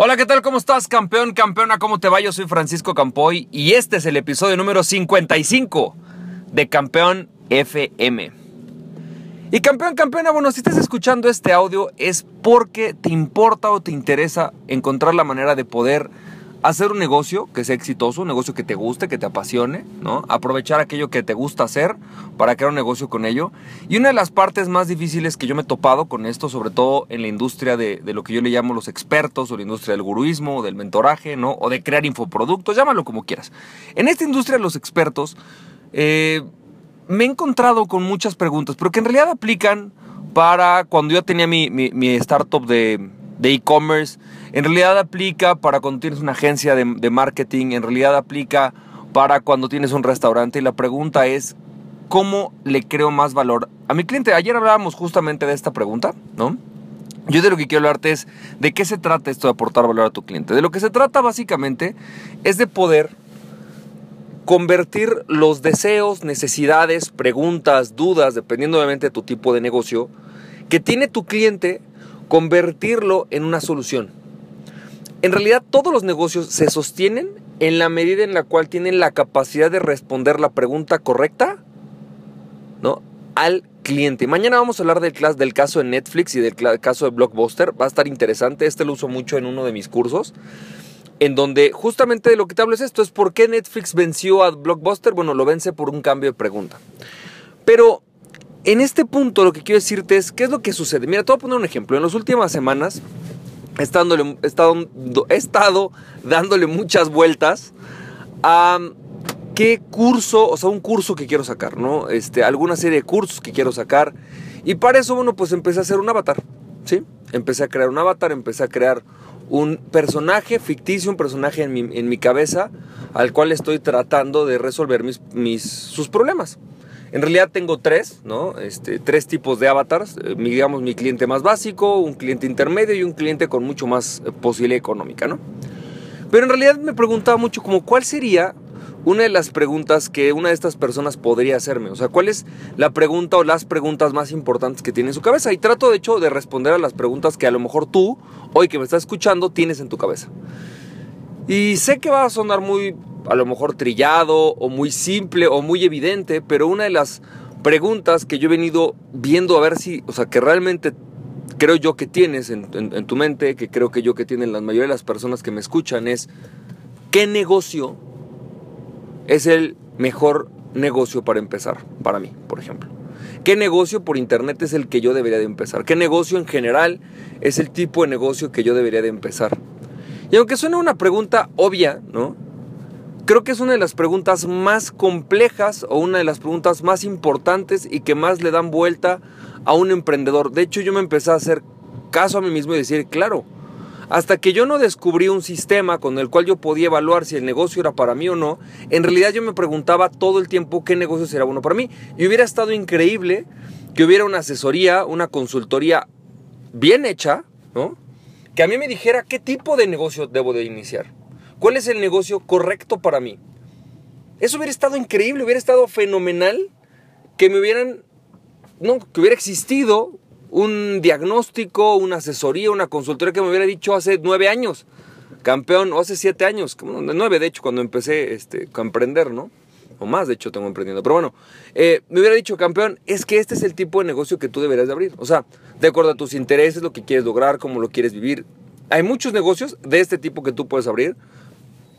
Hola, ¿qué tal? ¿Cómo estás, campeón, campeona? ¿Cómo te va? Yo soy Francisco Campoy y este es el episodio número 55 de Campeón FM. Y campeón, campeona, bueno, si estás escuchando este audio es porque te importa o te interesa encontrar la manera de poder hacer un negocio que sea exitoso, un negocio que te guste, que te apasione, ¿no? Aprovechar aquello que te gusta hacer para crear un negocio con ello. Y una de las partes más difíciles que yo me he topado con esto, sobre todo en la industria de, lo que yo le llamo los expertos, o la industria del guruismo, o del mentoraje, ¿no? O de crear infoproductos, llámalo como quieras. En esta industria de los expertos, eh, me he encontrado con muchas preguntas, pero que en realidad aplican para cuando yo tenía mi, mi startup de e-commerce en realidad aplica para cuando tienes una agencia de, marketing, en realidad aplica para cuando tienes un restaurante y la pregunta es, ¿cómo le creo más valor a mi cliente? Ayer hablábamos justamente de esta pregunta, ¿no? Yo de lo que quiero hablarte es de qué se trata esto de aportar valor a tu cliente. De lo que se trata básicamente es de poder convertir los deseos, necesidades, preguntas, dudas, dependiendo obviamente de tu tipo de negocio, que tiene tu cliente, convertirlo en una solución. En realidad todos los negocios se sostienen en la medida en la cual tienen la capacidad de responder la pregunta correcta ¿no? al cliente. Mañana vamos a hablar del, del caso de Netflix y del caso de Blockbuster. Va a estar interesante. Este lo uso mucho en uno de mis cursos. En donde justamente de lo que te hablo es esto. Es por qué Netflix venció a Blockbuster. Bueno, lo vence por un cambio de pregunta. Pero en este punto lo que quiero decirte es qué es lo que sucede. Mira, te voy a poner un ejemplo. En las últimas semanas he estado, dándole muchas vueltas a qué curso, o sea, un curso que quiero sacar, ¿no? Este, alguna serie de cursos que quiero sacar. Y para eso, bueno, pues empecé a hacer un avatar, ¿sí? Empecé a crear un avatar, empecé a crear un personaje ficticio, un personaje en mi, en mi cabeza, al cual estoy tratando de resolver mis, mis, sus problemas. En realidad tengo tres, ¿no? Este, tres tipos de avatars. Eh, digamos, mi cliente más básico, un cliente intermedio y un cliente con mucho más eh, posibilidad económica, ¿no? Pero en realidad me preguntaba mucho como cuál sería una de las preguntas que una de estas personas podría hacerme. O sea, ¿cuál es la pregunta o las preguntas más importantes que tiene en su cabeza? Y trato de hecho de responder a las preguntas que a lo mejor tú, hoy que me estás escuchando, tienes en tu cabeza. Y sé que va a sonar muy a lo mejor trillado o muy simple o muy evidente, pero una de las preguntas que yo he venido viendo a ver si, o sea, que realmente creo yo que tienes en, tu mente, que creo que yo que tienen la mayoría de las personas que me escuchan es, ¿qué negocio es el mejor negocio para empezar? Para mí, por ejemplo. ¿Qué negocio por internet es el que yo debería de empezar? ¿Qué negocio en general es el tipo de negocio que yo debería de empezar? Y aunque suene una pregunta obvia, ¿no? Creo que es una de las preguntas más complejas o una de las preguntas más importantes y que más le dan vuelta a un emprendedor. De hecho, yo me empecé a hacer caso a mí mismo y decir, claro, hasta que yo no descubrí un sistema con el cual yo podía evaluar si el negocio era para mí o no, en realidad yo me preguntaba todo el tiempo qué negocio será bueno para mí. Y hubiera estado increíble que hubiera una asesoría, una consultoría bien hecha, ¿no? Que a mí me dijera qué tipo de negocio debo de iniciar. ¿Cuál es el negocio correcto para mí? Eso hubiera estado increíble, hubiera estado fenomenal que me hubieran, no, que hubiera existido un diagnóstico, una asesoría, una consultoría que me hubiera dicho hace nueve años, campeón, o hace siete años, nueve de hecho, cuando empecé este, a emprender, ¿no? O más, de hecho, tengo emprendiendo. Pero bueno, eh, me hubiera dicho, campeón, es que este es el tipo de negocio que tú deberías de abrir. O sea, de acuerdo a tus intereses, lo que quieres lograr, cómo lo quieres vivir. Hay muchos negocios de este tipo que tú puedes abrir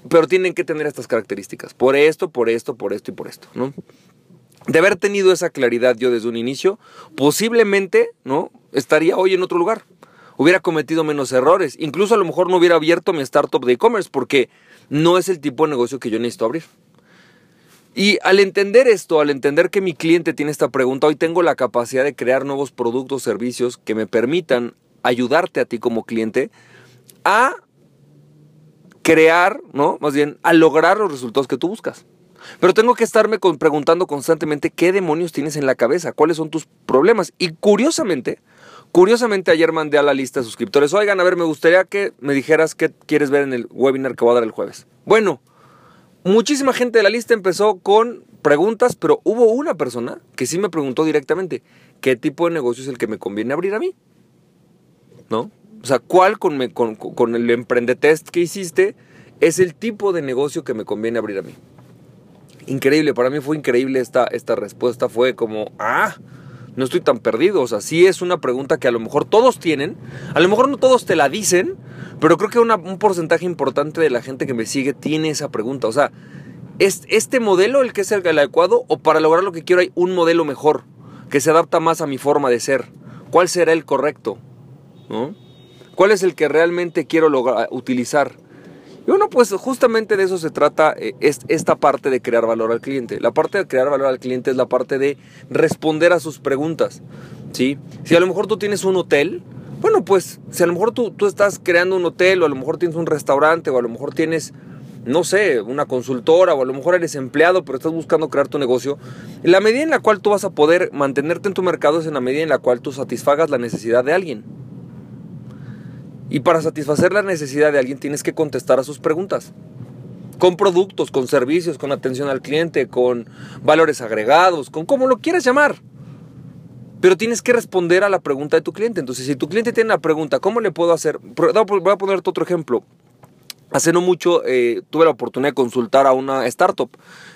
pero tienen que tener estas características. Por esto, por esto, por esto y por esto, ¿no? De haber tenido esa claridad yo desde un inicio, posiblemente, ¿no? Estaría hoy en otro lugar. Hubiera cometido menos errores. Incluso a lo mejor no hubiera abierto mi startup de e-commerce porque no es el tipo de negocio que yo necesito abrir. Y al entender esto, al entender que mi cliente tiene esta pregunta, hoy tengo la capacidad de crear nuevos productos, servicios que me permitan ayudarte a ti como cliente a crear, ¿no? Más bien, a lograr los resultados que tú buscas. Pero tengo que estarme preguntando constantemente qué demonios tienes en la cabeza, cuáles son tus problemas. Y curiosamente, curiosamente ayer mandé a la lista de suscriptores, oigan, a ver, me gustaría que me dijeras qué quieres ver en el webinar que voy a dar el jueves. Bueno, muchísima gente de la lista empezó con preguntas, pero hubo una persona que sí me preguntó directamente, ¿qué tipo de negocio es el que me conviene abrir a mí? ¿No? O sea, ¿cuál con, con, con el emprendetest que hiciste es el tipo de negocio que me conviene abrir a mí? Increíble, para mí fue increíble esta, esta respuesta. Fue como, ah, no estoy tan perdido. O sea, sí es una pregunta que a lo mejor todos tienen. A lo mejor no todos te la dicen, pero creo que un porcentaje importante de la gente que me sigue tiene esa pregunta. O sea, ¿es este modelo el que es el adecuado o para lograr lo que quiero hay un modelo mejor que se adapta más a mi forma de ser? ¿Cuál será el correcto? ¿No? ¿Cuál es el que realmente quiero lograr, utilizar? Y bueno, pues justamente de eso se trata eh, esta parte de crear valor al cliente. La parte de crear valor al cliente es la parte de responder a sus preguntas. ¿sí? Si a lo mejor tú tienes un hotel, bueno, pues si a lo mejor tú, tú estás creando un hotel o a lo mejor tienes un restaurante o a lo mejor tienes, no sé, una consultora o a lo mejor eres empleado pero estás buscando crear tu negocio, la medida en la cual tú vas a poder mantenerte en tu mercado es en la medida en la cual tú satisfagas la necesidad de alguien. Y para satisfacer la necesidad de alguien tienes que contestar a sus preguntas. Con productos, con servicios, con atención al cliente, con valores agregados, con como lo quieras llamar. Pero tienes que responder a la pregunta de tu cliente. Entonces, si tu cliente tiene la pregunta, ¿cómo le puedo hacer? Voy a ponerte otro ejemplo. Hace no mucho eh, tuve la oportunidad de consultar a una startup.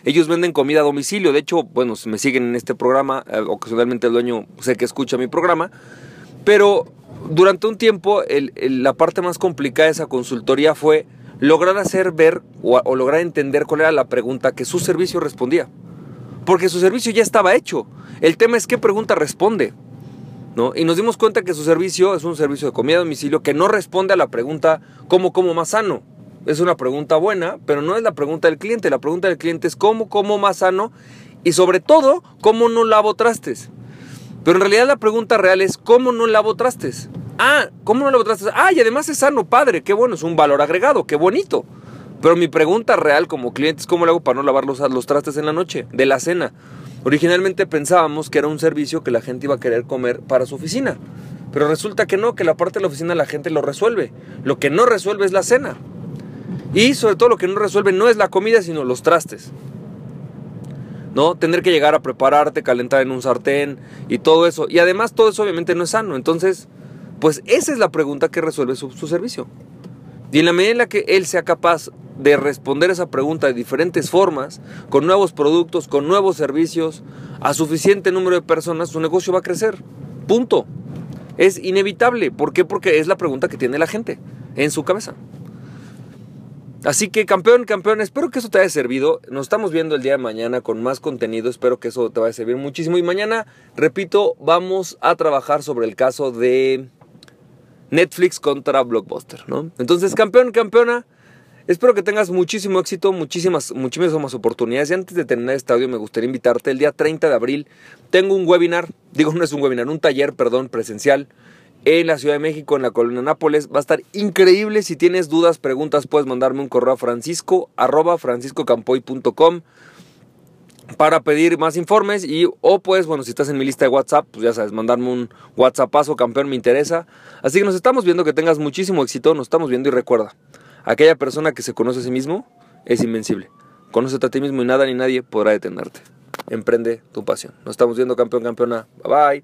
Ellos venden comida a domicilio. De hecho, bueno, si me siguen en este programa, eh, ocasionalmente el dueño sé que escucha mi programa. Pero durante un tiempo la parte más complicada de esa consultoría fue lograr hacer ver o, lograr entender cuál era la pregunta que su servicio respondía. Porque su servicio ya estaba hecho. El tema es qué pregunta responde. ¿no? Y nos dimos cuenta que su servicio es un servicio de comida a domicilio que no responde a la pregunta ¿cómo como más sano? Es una pregunta buena, pero no es la pregunta del cliente. La pregunta del cliente es ¿cómo como más sano? Y sobre todo, ¿cómo no lavo trastes? Pero en realidad la pregunta real es, ¿cómo no lavo trastes? Ah, ¿cómo no lavo trastes? Ah, y además es sano, padre, qué bueno, es un valor agregado, qué bonito. Pero mi pregunta real como cliente es, ¿cómo lo hago para no lavar los, los trastes en la noche, de la cena? Originalmente pensábamos que era un servicio que la gente iba a querer comer para su oficina. Pero resulta que no, que la parte de la oficina la gente lo resuelve. Lo que no resuelve es la cena. Y sobre todo lo que no resuelve no es la comida, sino los trastes. ¿no? Tener que llegar a prepararte, calentar en un sartén y todo eso. Y además todo eso obviamente no es sano. Entonces, pues esa es la pregunta que resuelve su, servicio. Y en la medida en la que él sea capaz de responder esa pregunta de diferentes formas, con nuevos productos, con nuevos servicios, a suficiente número de personas, su negocio va a crecer. Punto. Es inevitable. ¿Por qué? Porque es la pregunta que tiene la gente en su cabeza. Así que campeón, campeón, espero que eso te haya servido. Nos estamos viendo el día de mañana con más contenido. Espero que eso te vaya a servir muchísimo. Y mañana, repito, vamos a trabajar sobre el caso de Netflix contra Blockbuster, ¿no? Entonces, campeón, campeona, espero que tengas muchísimo éxito, muchísimas, muchísimas oportunidades. Y antes de terminar este audio, me gustaría invitarte. El día 30 de abril tengo un webinar, digo, no es un webinar, un taller, perdón, presencial en la Ciudad de México, en la colonia Nápoles. Va a estar increíble. Si tienes dudas, preguntas, puedes mandarme un correo a francisco para pedir más informes y o pues bueno si estás en mi lista de WhatsApp pues ya sabes mandarme un WhatsAppazo campeón me interesa así que nos estamos viendo que tengas muchísimo éxito nos estamos viendo y recuerda aquella persona que se conoce a sí mismo es invencible. Conócete a ti mismo y nada ni nadie podrá detenerte. Emprende tu pasión. Nos estamos viendo campeón campeona. Bye bye